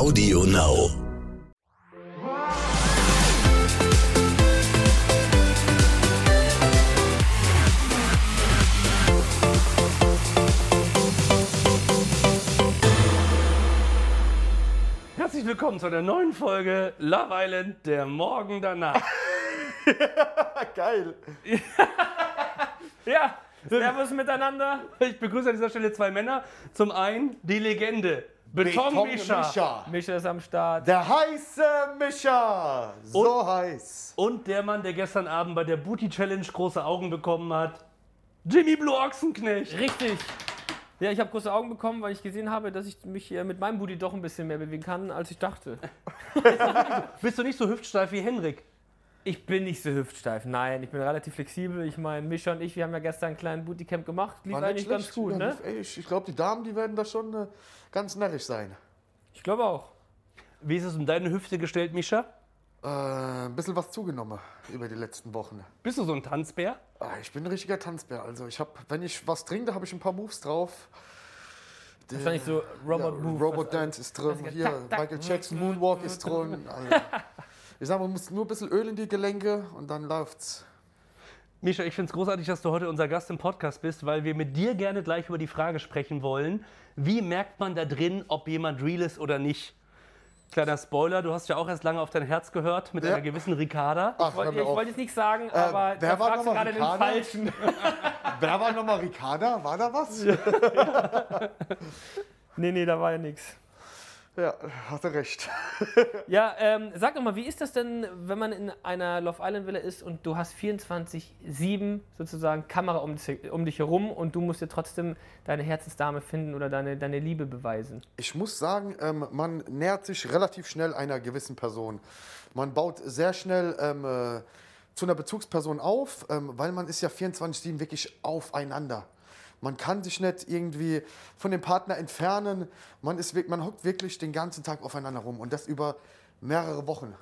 Audio Now. Herzlich willkommen zu einer neuen Folge Love Island, der Morgen danach. Geil. ja, Servus miteinander. ich begrüße an dieser Stelle zwei Männer. Zum einen die Legende, Betonmischer. Mischa. Mischa ist am Start. Der heiße Mischa. So heiß. Und der Mann, der gestern Abend bei der Booty Challenge große Augen bekommen hat, Jimmy Blue Ochsenknecht. Richtig. Ja, ich habe große Augen bekommen, weil ich gesehen habe, dass ich mich mit meinem Booty doch ein bisschen mehr bewegen kann, als ich dachte. Bist du nicht so hüftsteif wie Henrik? Ich bin nicht so hüftsteif, nein, ich bin relativ flexibel. Ich meine, Mischa und ich, wir haben ja gestern einen kleinen Bootycamp gemacht. Lief War eigentlich nicht ganz gut, ne? echt. Ich glaube, die Damen, die werden da schon äh, ganz närrisch sein. Ich glaube auch. Wie ist es um deine Hüfte gestellt, Mischa? Äh, ein bisschen was zugenommen über die letzten Wochen. Bist du so ein Tanzbär? Ah, ich bin ein richtiger Tanzbär. Also ich habe, wenn ich was trinke, habe ich ein paar Moves drauf. Wahrscheinlich so Robot ja, Move. Robot was- Dance ist drin. Hier, tak, tak. Michael Jackson Moonwalk ist drin. Also, ich sag, man muss nur ein bisschen Öl in die Gelenke und dann läuft's. Mischa, ich finde es großartig, dass du heute unser Gast im Podcast bist, weil wir mit dir gerne gleich über die Frage sprechen wollen, wie merkt man da drin, ob jemand real ist oder nicht? Kleiner Spoiler, du hast ja auch erst lange auf dein Herz gehört mit Ja. einer gewissen Ricarda. Ach, Ich wollte jetzt nicht sagen, aber wer da war fragst du gerade den? Falschen. Wer war nochmal Ricarda? War da was? nee, nee, da war ja nichts. Ja, hatte recht. Ja, ähm, sag doch mal, wie ist das denn, wenn man in einer Love Island Villa ist und du hast 24-7 sozusagen Kamera um, dich- um dich herum und du musst dir trotzdem deine Herzensdame finden oder deine, deine Liebe beweisen? Ich muss sagen, ähm, man nähert sich relativ schnell einer gewissen Person. Man baut sehr schnell ähm, äh, zu einer Bezugsperson auf, ähm, weil man ist ja 24-7 wirklich aufeinander. Man kann sich nicht irgendwie von dem Partner entfernen. Man, ist, man hockt wirklich den ganzen Tag aufeinander rum und das über mehrere Wochen.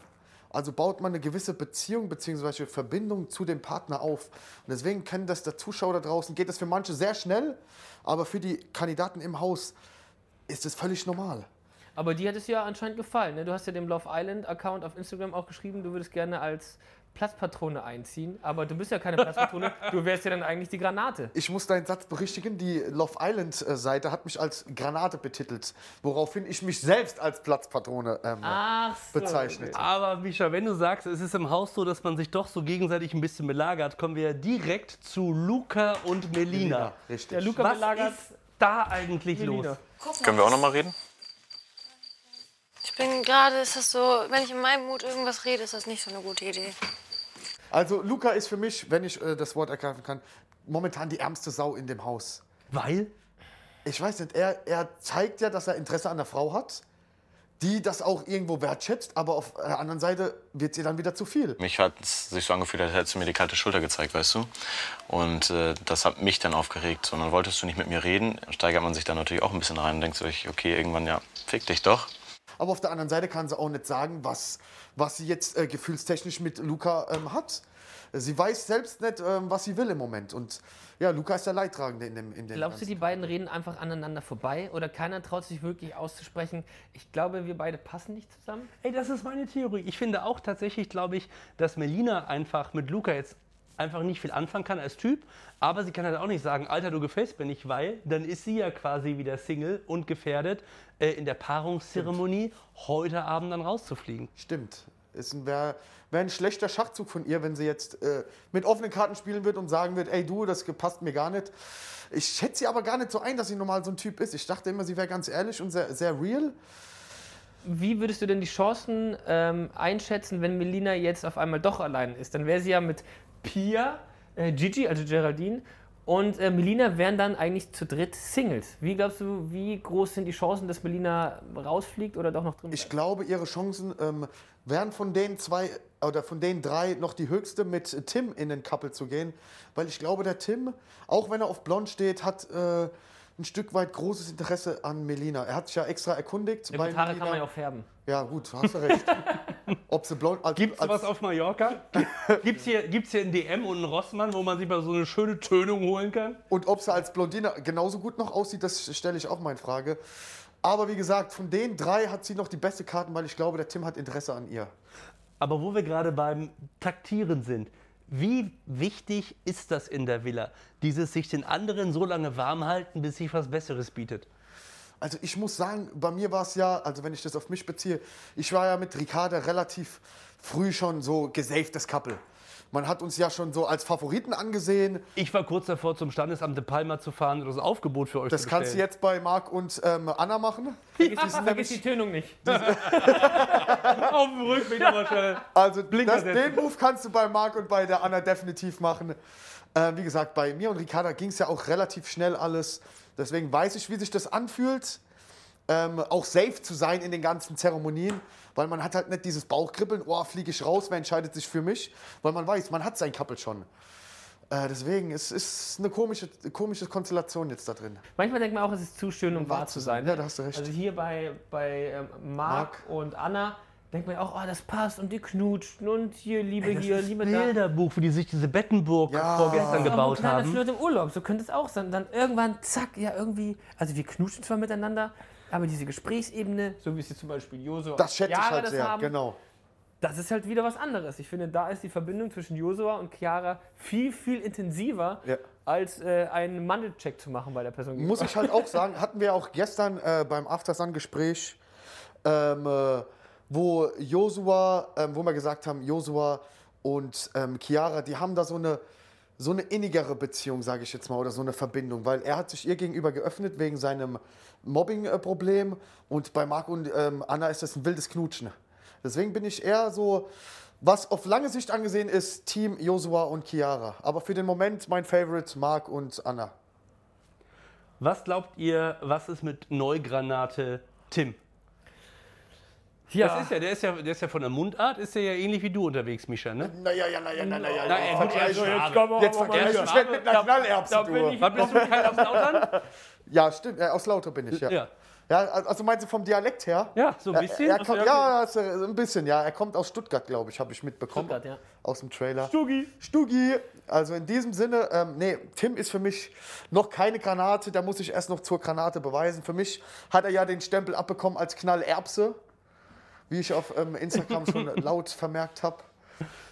Also baut man eine gewisse Beziehung bzw. Verbindung zu dem Partner auf. Und deswegen kennen das der Zuschauer da draußen, geht das für manche sehr schnell, aber für die Kandidaten im Haus ist es völlig normal. Aber dir hat es ja anscheinend gefallen. Ne? Du hast ja dem Love Island Account auf Instagram auch geschrieben, du würdest gerne als Platzpatrone einziehen. Aber du bist ja keine Platzpatrone, du wärst ja dann eigentlich die Granate. Ich muss deinen Satz berichtigen. Die Love Island-Seite hat mich als Granate betitelt, woraufhin ich mich selbst als Platzpatrone ähm, Ach so. bezeichnet. Aber Mischa, wenn du sagst, es ist im Haus so, dass man sich doch so gegenseitig ein bisschen belagert, kommen wir direkt zu Luca und Melina. Ja, richtig. Der Luca Was belagert ist da eigentlich Melina. los? Können wir auch noch mal reden? Ich bin gerade, ist das so, wenn ich in meinem Mut irgendwas rede, ist das nicht so eine gute Idee. Also Luca ist für mich, wenn ich äh, das Wort ergreifen kann, momentan die ärmste Sau in dem Haus. Weil? Ich weiß nicht, er, er zeigt ja, dass er Interesse an der Frau hat, die das auch irgendwo wertschätzt, aber auf der anderen Seite wird sie dann wieder zu viel. Mich hat es sich so angefühlt, als hättest du mir die kalte Schulter gezeigt, weißt du? Und äh, das hat mich dann aufgeregt. Und dann wolltest du nicht mit mir reden. Steigert man sich dann natürlich auch ein bisschen rein und denkt sich, okay, irgendwann, ja, fick dich doch. Aber auf der anderen Seite kann sie auch nicht sagen, was, was sie jetzt äh, gefühlstechnisch mit Luca ähm, hat. Sie weiß selbst nicht, ähm, was sie will im Moment. Und ja, Luca ist der Leidtragende in dem. In dem Glaubst du, die beiden reden einfach aneinander vorbei oder keiner traut sich wirklich auszusprechen? Ich glaube, wir beide passen nicht zusammen. Ey, das ist meine Theorie. Ich finde auch tatsächlich, glaube ich, dass Melina einfach mit Luca jetzt einfach nicht viel anfangen kann als Typ, aber sie kann halt auch nicht sagen, Alter, du gefällst mir nicht, weil dann ist sie ja quasi wieder Single und gefährdet, äh, in der Paarungszeremonie heute Abend dann rauszufliegen. Stimmt. Es wäre wär ein schlechter Schachzug von ihr, wenn sie jetzt äh, mit offenen Karten spielen wird und sagen wird, ey du, das passt mir gar nicht. Ich schätze sie aber gar nicht so ein, dass sie normal so ein Typ ist. Ich dachte immer, sie wäre ganz ehrlich und sehr, sehr real. Wie würdest du denn die Chancen ähm, einschätzen, wenn Melina jetzt auf einmal doch allein ist? Dann wäre sie ja mit Pia, äh, Gigi, also Geraldine, und äh, Melina wären dann eigentlich zu dritt Singles. Wie glaubst du, wie groß sind die Chancen, dass Melina rausfliegt oder doch noch drin Ich bleibt? glaube, ihre Chancen ähm, wären von den zwei oder von den drei noch die höchste, mit Tim in den Couple zu gehen. Weil ich glaube, der Tim, auch wenn er auf Blond steht, hat äh, ein Stück weit großes Interesse an Melina. Er hat sich ja extra erkundigt. Ja, bei Haare Melina. kann man ja auch färben. Ja, gut, hast du recht. Ob sie blond. Als, Gibt's als, was auf Mallorca? Gibt's hier, gibt's hier einen DM und einen Rossmann, wo man sich mal so eine schöne Tönung holen kann? Und ob sie als Blondine genauso gut noch aussieht, das stelle ich auch mal in Frage. Aber wie gesagt, von den drei hat sie noch die beste Karten, weil ich glaube, der Tim hat Interesse an ihr. Aber wo wir gerade beim Taktieren sind, wie wichtig ist das in der Villa? Dieses sich den anderen so lange warm halten, bis sich was Besseres bietet. Also ich muss sagen, bei mir war es ja, also wenn ich das auf mich beziehe, ich war ja mit Ricarda relativ früh schon so gesafedes Couple. Man hat uns ja schon so als Favoriten angesehen. Ich war kurz davor, zum Standesamt de Palma zu fahren und das Aufgebot für euch Das zu kannst du bestellen. jetzt bei Marc und ähm, Anna machen. Vergiss, die, vergiss die Tönung nicht. Auf dem Rückweg aber schnell. Also das, den Move kannst du bei Marc und bei der Anna definitiv machen. Ähm, wie gesagt, bei mir und Ricarda ging es ja auch relativ schnell alles. Deswegen weiß ich, wie sich das anfühlt, ähm, auch safe zu sein in den ganzen Zeremonien. Weil man hat halt nicht dieses Bauchkribbeln, oh, fliege ich raus, wer entscheidet sich für mich? Weil man weiß, man hat sein Couple schon. Äh, deswegen, es ist eine komische, komische Konstellation jetzt da drin. Manchmal denkt man auch, es ist zu schön, um wahr zu sein. Ja, da hast du recht. Also hier bei, bei ähm, Marc und Anna denkt man auch, oh, das passt und die knutschen und hier Liebe Das hier, ist Liebe da. Bilderbuch, wie die sich diese Bettenburg Ja. vorgestern Das ist auch gebaut ein haben. Flirt im Urlaub, so könnte es auch sein. Dann irgendwann, zack, ja irgendwie, also wir knutschen zwar miteinander, aber diese Gesprächsebene, so wie es jetzt zum Beispiel Joso Das schätze ich Chiara halt sehr, haben, genau. das ist halt wieder was anderes. Ich finde, da ist die Verbindung zwischen Josua und Chiara viel, viel intensiver, Ja. als äh, einen Mandelcheck zu machen bei der Person. Muss ich halt auch sagen, hatten wir auch gestern äh, beim Aftersun-Gespräch, ähm, äh, wo Josua, ähm, wo wir gesagt haben, Josua und ähm, Chiara, die haben da so eine, so eine innigere Beziehung, sage ich jetzt mal, oder so eine Verbindung, weil er hat sich ihr gegenüber geöffnet wegen seinem Mobbing-Problem und bei Marc und ähm, Anna ist das ein wildes Knutschen. Deswegen bin ich eher so, was auf lange Sicht angesehen ist, Team Josua und Chiara. Aber für den Moment mein Favorite Marc und Anna. Was glaubt ihr, was ist mit Neugranate Tim? Ja, Das ist ja, der ist ja, der ist ja von der Mundart, ist der ja ähnlich wie du unterwegs, Mischa, ne? Naja, ja, naja, naja, naja. Na, ey, gut, er ist Schwabe. Jetzt vergleich Ja, mich nicht mit einer Knallerbse, da bin du. ich- Was bist du, kein aus Lautern? Ja, stimmt. Äh, aus Lauter bin ich, ja. Ja. ja. also meinst du vom Dialekt her? Ja, so ein Er- bisschen. Er, kommt, ja, ein bisschen, ja. Er kommt aus Stuttgart, glaube ich, habe ich mitbekommen. Stuttgart, ja. Aus dem Trailer. Stugi. Stugi. Also in diesem Sinne, ähm, nee, Tim ist für mich noch keine Granate. Da muss ich erst noch zur Granate beweisen. Für mich hat er ja den Stempel abbekommen als Knallerbse, wie ich auf ähm, Instagram schon laut vermerkt habe.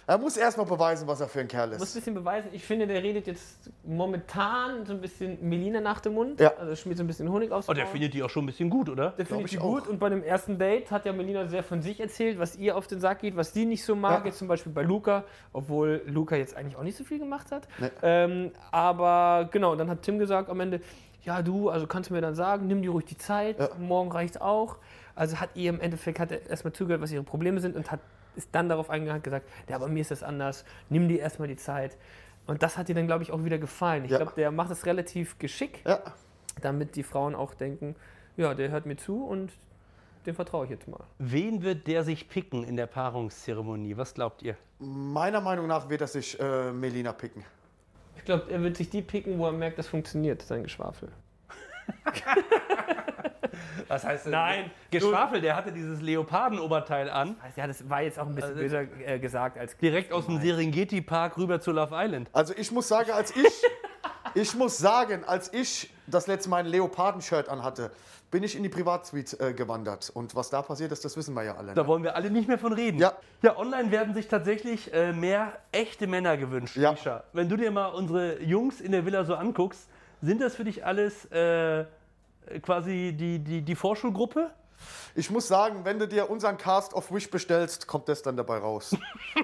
Er muss erst mal beweisen, was er für ein Kerl muss ist. ein bisschen beweisen. Ich finde, der redet jetzt momentan so ein bisschen Melina nach dem Mund. Ja. Also schmiert so ein bisschen Honig aufs Oh, der findet die auch schon ein bisschen gut, oder? Der findet ich die gut auch. und bei dem ersten Date hat ja Melina sehr von sich erzählt, was ihr auf den Sack geht, was sie nicht so mag. Ja. Jetzt zum Beispiel bei Luca, obwohl Luca jetzt eigentlich auch nicht so viel gemacht hat. Nee. Ähm, aber genau, dann hat Tim gesagt am Ende, ja du, also kannst du mir dann sagen, nimm dir ruhig die Zeit, Ja. morgen reicht auch. Also hat ihr im Endeffekt hat er erstmal zugehört, was ihre Probleme sind und hat ist dann darauf eingegangen und gesagt, ja, bei mir ist das anders, nimm dir erstmal die Zeit. Und das hat ihr dann, glaube ich, auch wieder gefallen. Ich Ja. glaube, der macht das relativ geschickt Ja. damit die Frauen auch denken, ja, der hört mir zu und dem vertraue ich jetzt mal. Wen wird der sich picken in der Paarungszeremonie? Was glaubt ihr? Meiner Meinung nach wird er sich äh, Melina picken. Ich glaube, er wird sich die picken, wo er merkt, das funktioniert, sein Geschwafel. Was heißt denn? Nein, Geschwafel, der hatte dieses Leopardenoberteil an, Also, ja, das war jetzt auch ein bisschen böser äh, gesagt als direkt aus dem Serengeti-Park rüber zu Love Island. Also ich muss sagen, als ich, ich muss sagen, als ich das letzte Mal ein Leoparden-Shirt anhatte, bin ich in die Privatsuite äh, gewandert. Und was da passiert ist, das wissen wir ja alle. Da Ne? wollen wir alle nicht mehr von reden. Ja. Ja, online werden sich tatsächlich äh, mehr echte Männer gewünscht, Ja. Mischa. Wenn du dir mal unsere Jungs in der Villa so anguckst, sind das für dich alles äh, quasi die, die, die Vorschulgruppe? Ich muss sagen, wenn du dir unseren Cast of Wish bestellst, kommt das dann dabei raus.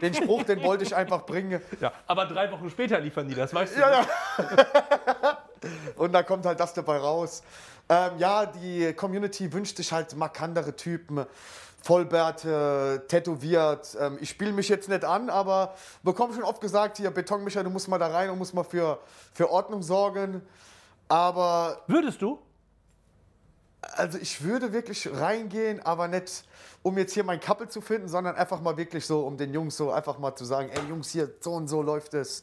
Den Spruch, den wollte ich einfach bringen. Ja. Aber drei Wochen später liefern die das, weißt du? Ja, ja. Und da kommt halt das dabei raus. Ähm, ja, die Community wünscht sich halt markantere Typen. Vollbärte, tätowiert. Ähm, ich spiele mich jetzt nicht an, aber bekomme schon oft gesagt, hier, Betonmischer, du musst mal da rein und musst mal für, für Ordnung sorgen. Aber Würdest du? Also ich würde wirklich reingehen, aber nicht, um jetzt hier mein Couple zu finden, sondern einfach mal wirklich so, um den Jungs so einfach mal zu sagen, ey Jungs, hier, so und so läuft es.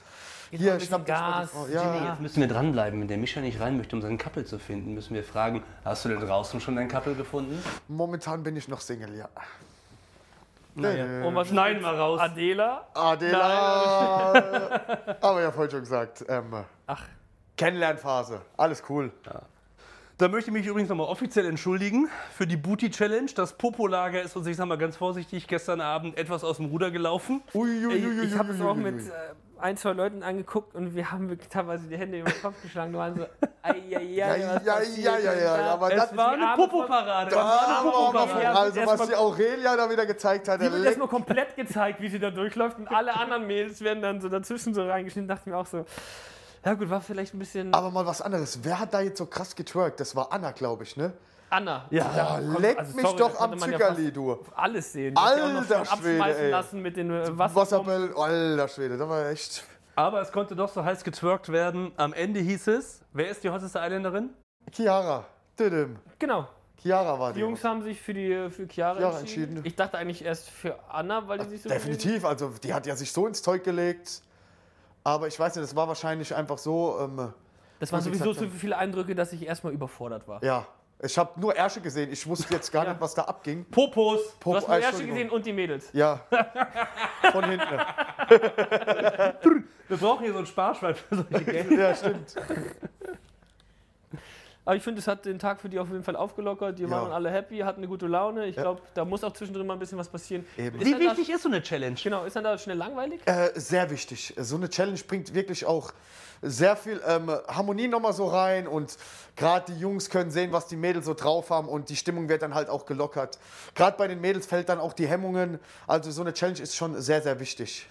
mal Hier, schnappt euch mal die Gas. Frau. Jimmy, Ja, jetzt müssen wir dranbleiben. Wenn der Mischa nicht rein möchte, um seinen Couple zu finden, müssen wir fragen, hast du denn draußen schon dein Couple gefunden? momentan bin ich noch Single, ja. Naja. Und was Schneiden wir raus. Adela? Adela! Aber ja, vorhin schon gesagt, ähm, Ach, Kennenlernphase, alles cool. Da möchte ich mich übrigens nochmal offiziell entschuldigen für die Booty Challenge. Das Popolager ist uns, ich sag mal ganz vorsichtig, gestern Abend etwas aus dem Ruder gelaufen. Uiuiuiui. Ich habe es auch mit äh, ein, zwei Leuten angeguckt und wir haben wirklich teilweise die Hände über den Kopf geschlagen. Wir waren so, ai, Ja, ja, ja, aber das war eine Popoparade. Da haben wir auch noch, also was die Aurelia da wieder gezeigt hat, Die wird erstmal komplett gezeigt, wie sie da durchläuft und alle anderen Mädels werden dann so dazwischen so reingeschnitten. Dachte ich mir auch so, ja gut, war vielleicht ein bisschen Aber mal was anderes. Wer hat da jetzt so krass getwerkt? Das war Anna, glaube ich, ne? Anna. Ja. Oh, komm, leck also mich sorry, doch am man ja Zuckerli, du. Alles sehen. Die ja Alter Schwede, ey. lassen mit den äh, Wasser. Wasserball, alter Schwede, das war echt. Aber es konnte doch so heiß getwerkt werden. Am Ende hieß es, wer ist die hotteste Eisländerin? Chiara. Didim. Genau. Chiara war die. Die Jungs haben sich für die für Chiara Chiara entschieden. entschieden. Ich dachte eigentlich erst für Anna, weil die sich so Definitiv, also die hat ja sich so ins Zeug gelegt. Aber ich weiß nicht, das war wahrscheinlich einfach so, ähm, Das waren sowieso gesagt so viele Eindrücke, dass ich erstmal überfordert war. ja. Ich habe nur Ärsche gesehen, ich wusste jetzt gar Ja. nicht, was da abging. Popos. Du hast Pop- nur äh, Ärsche gesehen und die Mädels. Ja. Von hinten. Wir brauchen hier so ein Sparschwein für solche Games. Ja, stimmt. Aber ich finde, es hat den Tag für die auf jeden Fall aufgelockert. Die waren Ja. alle happy, hatten eine gute Laune. Ich glaube, da muss auch zwischendrin mal ein bisschen was passieren. Wie dann da- wichtig ist so eine Challenge? Genau, ist dann da schnell langweilig? Äh, sehr wichtig. So eine Challenge bringt wirklich auch sehr viel ähm, Harmonie nochmal so rein und gerade die Jungs können sehen, was die Mädels so drauf haben und die Stimmung wird dann halt auch gelockert. Gerade bei den Mädels fällt dann auch die Hemmungen. Also so eine Challenge ist schon sehr, sehr wichtig.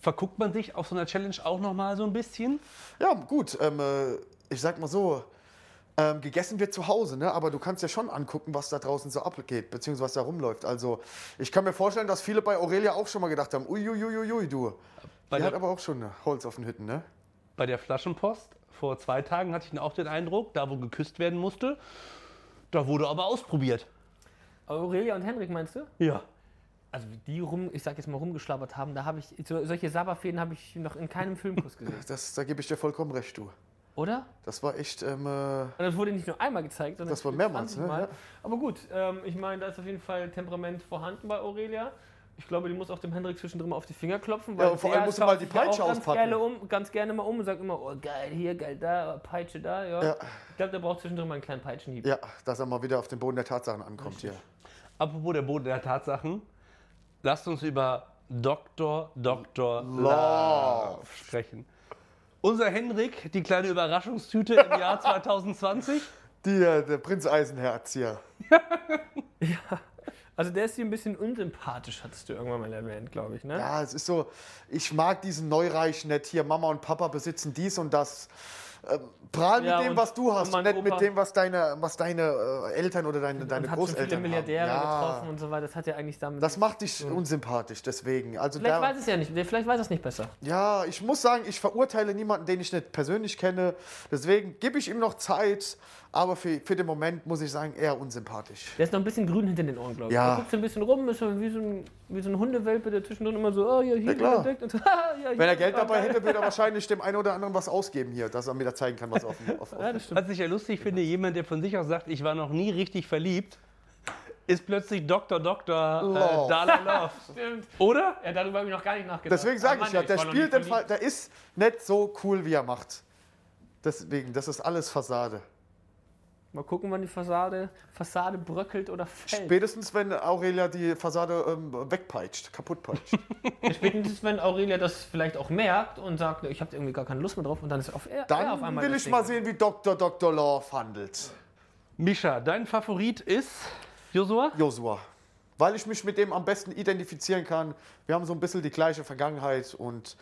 Verguckt man sich auf so einer Challenge auch nochmal so ein bisschen? Ja, gut. Ähm, äh, ich sag mal so, ähm, gegessen wird zu Hause, ne? aber du kannst ja schon angucken, was da draußen so abgeht, beziehungsweise was da rumläuft. Also ich kann mir vorstellen, dass viele bei Aurelia auch schon mal gedacht haben, uiuiuiui, du. Bei Die der- hat aber auch schon Holz auf den Hütten, ne? Bei der Flaschenpost vor zwei Tagen hatte ich auch den Eindruck, da wo geküsst werden musste, da wurde aber ausprobiert. Aurelia und Henrik meinst du? Ja. Also wie die rum, ich sag jetzt mal rumgeschlabbert haben, da habe ich, so, solche Sabberfäden habe ich noch in keinem Filmkuss gesehen. Das, da gebe ich dir vollkommen recht, du. Oder? Das war echt, ähm, äh, Und das wurde nicht nur einmal gezeigt, sondern Das war mehrmals, 20 ne? Mal. Ja. Aber gut, ähm, ich meine, da ist auf jeden Fall Temperament vorhanden bei Aurelia. Ich glaube, die muss auch dem Hendrik zwischendrin mal auf die Finger klopfen. Ja, und vor allem muss schaut mal die sich ja auch Peitsche ganz auspacken. Gerne um, ganz gerne mal um und sagt immer, oh geil, hier, geil da, Peitsche da. Ja. Ja. Ich glaube, der braucht zwischendrin mal einen kleinen Peitschenhieb. ja, dass er mal wieder auf den Boden der Tatsachen ankommt hier. Apropos der Boden der Tatsachen, lasst uns über Dr. Dr. Love Love. sprechen. Unser Henrik, die kleine Überraschungstüte im Jahr 2020. Die, der Prinz Eisenherz hier. Also der ist hier ein bisschen unsympathisch, hattest du irgendwann mal erwähnt, glaube ich, ne? Ja, es ist so, ich mag diesen Neureich nicht hier. Mama und Papa besitzen dies und das. Ähm, prahl Ja, mit dem, was du hast, und nicht mit Opa- dem, was deine, was deine äh, Eltern oder deine, deine und Großeltern viele Milliardäre haben. getroffen und so weiter. Das hat ja eigentlich damit. Das macht dich unsympathisch, deswegen. Also vielleicht da, weiß es ja nicht, vielleicht weiß es nicht besser. ja, ich muss sagen, ich verurteile niemanden, den ich nicht persönlich kenne. Deswegen gebe ich ihm noch Zeit, aber für, für den Moment muss ich sagen, eher unsympathisch. Der ist noch ein bisschen grün hinter den Ohren, glaube ich. Ja. Der guckt so ein bisschen rum, ist so wie so ein, wie so ein Hundewelpe, der zwischendrin immer so, oh ja, hier klar. entdeckt und so, ah, ja, hier, Wenn er Geld ah, dabei hätte, würde er wahrscheinlich dem einen oder anderen was ausgeben hier, dass er mir da zeigen kann, was auf dem. Auf, auf Ja. Was ich ja lustig finde, jemand, der von sich aus sagt, ich war noch nie richtig verliebt, ist plötzlich Dr. Dr. Äh, Love. Dalai Love. Stimmt. Oder? Ja, darüber habe ich noch gar nicht nachgedacht. Deswegen sage Aber ich ja, der spielt den Fall, der ist nicht so cool, wie er macht. Deswegen, das ist alles Fassade. Mal gucken, wann die Fassade, Fassade bröckelt oder fällt. Spätestens, wenn Aurelia die Fassade ähm, wegpeitscht, kaputtpeitscht. Spätestens, wenn Aurelia das vielleicht auch merkt und sagt, ich habe irgendwie gar keine Lust mehr drauf und dann ist auf, er, er Dann auf einmal will das ich Ding. mal sehen, wie Dr. Dr. Love handelt. Mischa, dein Favorit ist Josua? Josua. Weil ich mich mit dem am besten identifizieren kann. Wir haben so ein bisschen die gleiche Vergangenheit und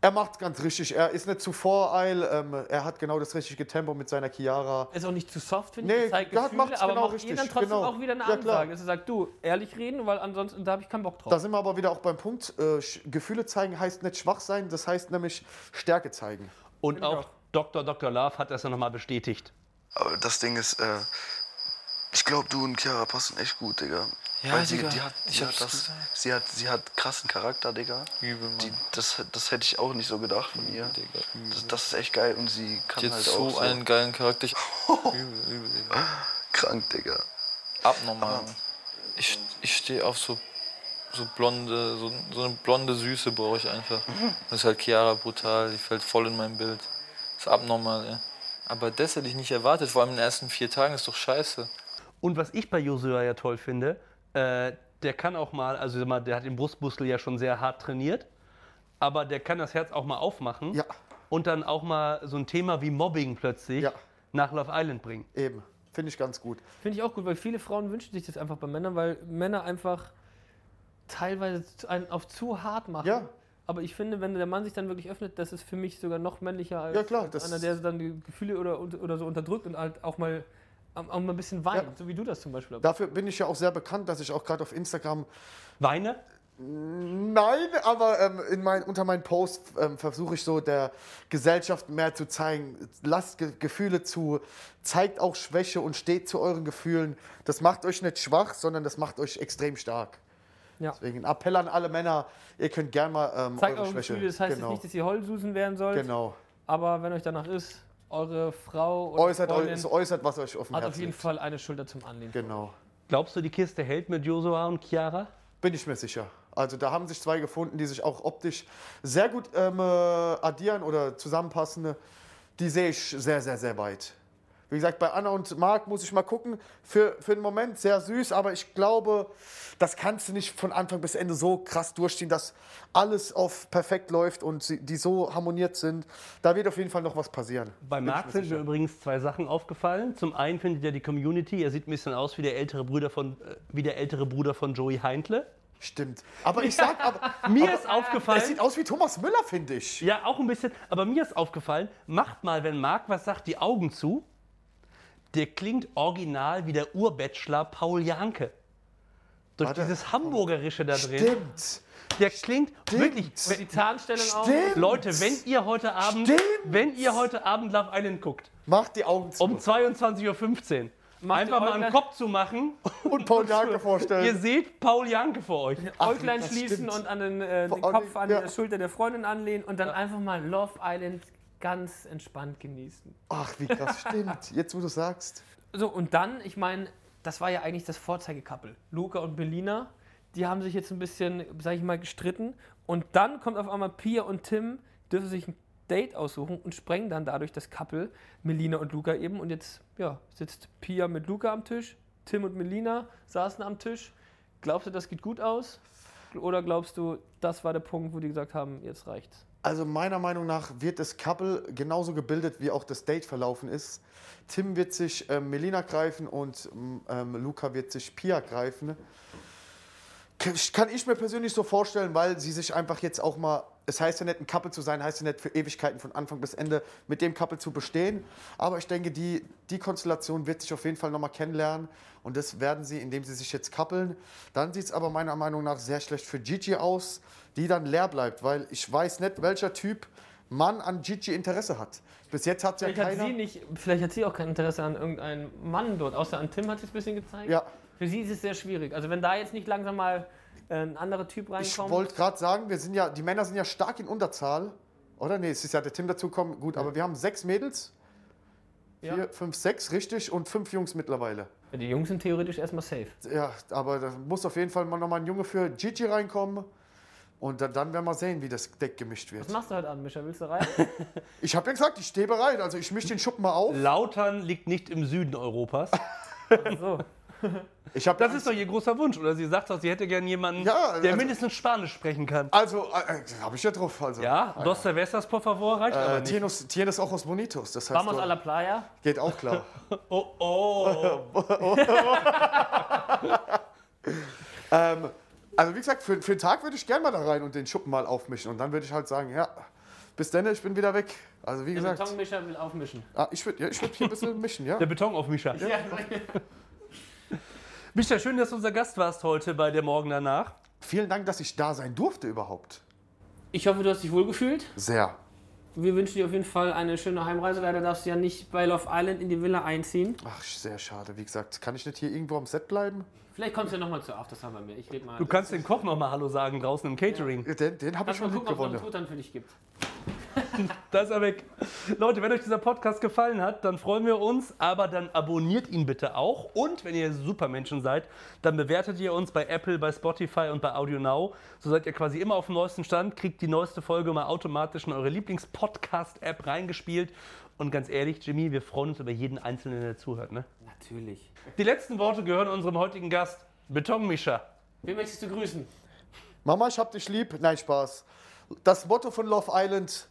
er macht ganz richtig. Er ist nicht zu voreil. Ähm, er hat genau das richtige Tempo mit seiner Chiara. Ist auch nicht zu soft, finde ich. Nee, das zeigt Gefühle, macht's aber genau macht richtig, dann trotzdem genau. auch wieder eine Ja. Ansage. Dass er sagt, du, ehrlich reden, weil ansonsten da habe ich keinen Bock drauf. Da sind wir aber wieder auch beim Punkt. Äh, Gefühle zeigen heißt nicht schwach sein, das heißt nämlich Stärke zeigen. Und auch Dr. Dr. Love hat das ja nochmal bestätigt. Aber das Ding ist, äh, ich glaube, du und Chiara passen echt gut, Digga. Ja, Weil sie, Digga, die hat, ich hat das, sie, hat, sie hat krassen Charakter, Digga. Übel, Mann. Die, das, das hätte ich auch nicht so gedacht von ihr. Digga. Das, das ist echt geil und sie kann Die hat halt so auch so einen geilen Charakter. Übel, übel, Digga. krank, Digga. Abnormal. Mann. Ich, ich stehe auf so, so blonde, so, so eine blonde Süße brauche ich einfach. Das ist halt Chiara brutal, die fällt voll in mein Bild. ist abnormal, ey. Aber das hätte ich nicht erwartet, vor allem in den ersten vier Tagen ist doch scheiße. Und was ich bei Josua ja toll finde, äh, der kann auch mal, also mal, der hat den Brustmuskel ja schon sehr hart trainiert, aber der kann das Herz auch mal aufmachen Ja. und dann auch mal so ein Thema wie Mobbing plötzlich Ja. nach Love Island bringen. Eben. Finde ich ganz gut. Finde ich auch gut, weil viele Frauen wünschen sich das einfach bei Männern, weil Männer einfach teilweise zu- einen auf zu hart machen. Ja. Aber ich finde, wenn der Mann sich dann wirklich öffnet, das ist für mich sogar noch männlicher als Ja, klar, als das- einer, der dann die Gefühle oder, oder so unterdrückt und halt auch mal, auch mal ein bisschen weint, Ja. so wie du das zum Beispiel. Dafür bin ich ja auch sehr bekannt, dass ich auch gerade auf Instagram Weine? Nein, aber ähm, in mein, unter meinen Posts ähm, versuche ich so der Gesellschaft mehr zu zeigen. Lasst Ge Gefühle zu, zeigt auch Schwäche und steht zu euren Gefühlen. Das macht euch nicht schwach, sondern das macht euch extrem stark. Ja. Deswegen Appell an alle Männer, ihr könnt gerne mal ähm, Zeigt eure eure Schwäche. Gefühle, das heißt genau. jetzt nicht, dass ihr Heulsusen werden sollt, genau. aber wenn euch danach ist, eure Frau oder Äußert, Freundin äußert, was euch auf dem hat Herzen auf jeden liegt. Fall eine Schulter zum Anlehnen. Genau. Glaubst du, die Kiste hält mit Josua und Chiara? Bin ich mir sicher. Also da haben sich zwei gefunden, die sich auch optisch sehr gut ähm, äh, addieren oder zusammenpassen. Die sehe ich sehr, sehr, sehr weit. Wie gesagt, bei Anna und Marc muss ich mal gucken. Für, für den Moment sehr süß, aber ich glaube, das kannst du nicht von Anfang bis Ende so krass durchziehen, dass alles auf perfekt läuft und die so harmoniert sind. Da wird auf jeden Fall noch was passieren. Bei Marc sind mir übrigens zwei Sachen aufgefallen. Zum einen findet er die Community, er sieht ein bisschen aus wie der ältere Bruder von, äh, wie der ältere Bruder von Joey Heintle. Stimmt. Aber ich sag, aber, Mir aber ist aufgefallen, es sieht aus wie Thomas Müller, finde ich. ja auch ein bisschen, aber mir ist aufgefallen, macht mal, wenn Marc was sagt, die Augen zu. Der klingt original wie der Urbachelor Paul Janke. Durch Warte. dieses Hamburgerische da drin. Stimmt. Der klingt wirklich. Und die Zahnstellung auch. Stimmt. Leute, wenn ihr heute Abend, Stimmt. wenn ihr heute Abend Love Island guckt, Macht die Augen zu. um 22.15 Uhr, Macht einfach ihr mal einen Kopf zu machen. und Paul Janke Ihr vorstellen. seht Paul Janke vor euch. Äuglein schließen stimmt. und an den, äh, den Kopf an ja. die Schulter der Freundin anlehnen und dann einfach mal Love Island ganz entspannt genießen. Ach, wie krass, stimmt. Jetzt, wo du sagst. So, und dann, ich meine, das war ja eigentlich das Vorzeigekappel. Luca und Belina, die haben sich jetzt ein bisschen, sag ich mal, gestritten. Und dann kommt auf einmal Pia und Tim, dürfen sich ein Date aussuchen und sprengen dann dadurch das Couple, Melina und Luca eben. Und jetzt, ja, sitzt Pia mit Luca am Tisch, Tim und Melina saßen am Tisch. Glaubst du, das geht gut aus? Oder glaubst du, das war der Punkt, wo die gesagt haben, jetzt reicht's? Also meiner Meinung nach wird das Couple genauso gebildet, wie auch das Date verlaufen ist. Tim wird sich ähm, Melina greifen und ähm, Luca wird sich Pia greifen. Kann ich mir persönlich so vorstellen, weil sie sich einfach jetzt auch mal, es heißt ja nicht, ein Couple zu sein, heißt ja nicht für Ewigkeiten von Anfang bis Ende mit dem Couple zu bestehen. Aber ich denke, die, die Konstellation wird sich auf jeden Fall nochmal kennenlernen. Und das werden sie, indem sie sich jetzt kappeln. Dann sieht es aber meiner Meinung nach sehr schlecht für Gigi aus, die dann leer bleibt, weil ich weiß nicht, welcher Typ Mann an Gigi Interesse hat. Bis jetzt hat ja Vielleicht hat, keiner. sie nicht, vielleicht hat sie auch kein Interesse an irgendeinem Mann dort, außer an Tim hat sie es ein bisschen gezeigt. Ja, Für sie ist es sehr schwierig. Also wenn da jetzt nicht langsam mal äh, ein anderer Typ ich reinkommt. wollte gerade sagen, wir sind ja, die Männer sind ja stark in Unterzahl. Oder? Nee, es ist ja der Tim dazukommen. Gut, aber wir haben sechs Mädels. Ja. Vier, fünf, sechs, richtig. Und fünf Jungs mittlerweile. Ja, die Jungs sind theoretisch erstmal safe. Ja, aber da muss auf jeden Fall mal nochmal ein Junge für Gigi reinkommen. Und dann, dann werden wir sehen, wie das Deck gemischt wird. Was machst du heute Abend, Micha? Willst du rein? Ich habe ja gesagt, ich stehe bereit. Also ich mische den Schuppen mal auf. Lautern liegt nicht im Süden Europas. so. Ich hab Das ist doch ihr großer Wunsch. Oder sie sagt doch, sie hätte gern jemanden, Ja, der also- mindestens Spanisch sprechen kann. Also, äh, habe ich ja drauf. Also. Ja, Dos Cervezas, por favor, reicht aber Äh, nicht. Tienes, Tienes Ojos Bonitos. Das heißt, Vamos doch- a la playa. geht auch klar. Oh, oh. ähm, also wie gesagt, für, für den Tag würde ich gerne mal da rein und den Schuppen mal aufmischen. Und dann würde ich halt sagen, ja, bis dann, ich bin wieder weg. Also wie Der gesagt, Betonmischer will aufmischen. ah, ich würde ja, ich würd hier ein bisschen mischen, ja. Der Beton auf Mischa, schön, dass du unser Gast warst heute bei der Morgen danach. Vielen Dank, dass ich da sein durfte überhaupt. Ich hoffe, du hast dich wohlgefühlt. Sehr. Wir wünschen dir auf jeden Fall eine schöne Heimreise. Leider darfst du ja nicht bei Love Island in die Villa einziehen. Ach, sehr schade. Wie gesagt, kann ich nicht hier irgendwo am Set bleiben? Vielleicht kommst du ja nochmal zur Aftersum bei mir. Ich red mal. Du kannst den Koch noch mal Hallo sagen draußen im Catering. Den, den habe ich Lass mal schon gucken, ob es noch einen. Truthahn für dich gibt. Da ist er weg. Leute, wenn euch dieser Podcast gefallen hat, dann freuen wir uns, aber dann abonniert ihn bitte auch. Und wenn ihr Supermenschen seid, dann bewertet ihr uns bei Apple, bei Spotify und bei Audio Now. So seid ihr quasi immer auf dem neuesten Stand, kriegt die neueste Folge mal automatisch in eure Lieblings-Podcast-App reingespielt. Und ganz ehrlich, Jimmy, wir freuen uns über jeden Einzelnen, der zuhört. Ne? Natürlich. Die letzten Worte gehören unserem heutigen Gast, Betonmischer. Wen möchtest du grüßen? Mama, ich hab dich lieb. Nein, Spaß. Das Motto von Love Island: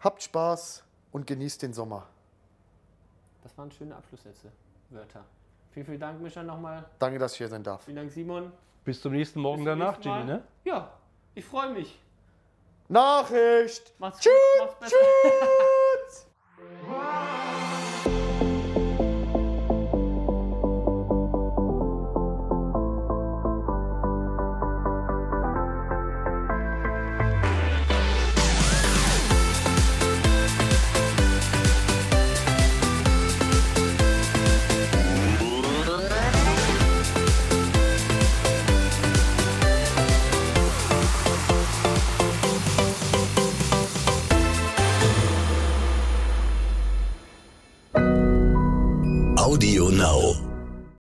Habt Spaß und genießt den Sommer. Das waren schöne Abschlusssätze, Wörter. Vielen, vielen Dank, Mischa, nochmal. Danke, dass ich hier sein darf. Vielen Dank, Simon. Bis zum nächsten Morgen zum danach. Jimmy, ne? Ja, ich freue mich. Nachricht! Macht's gut. Macht's.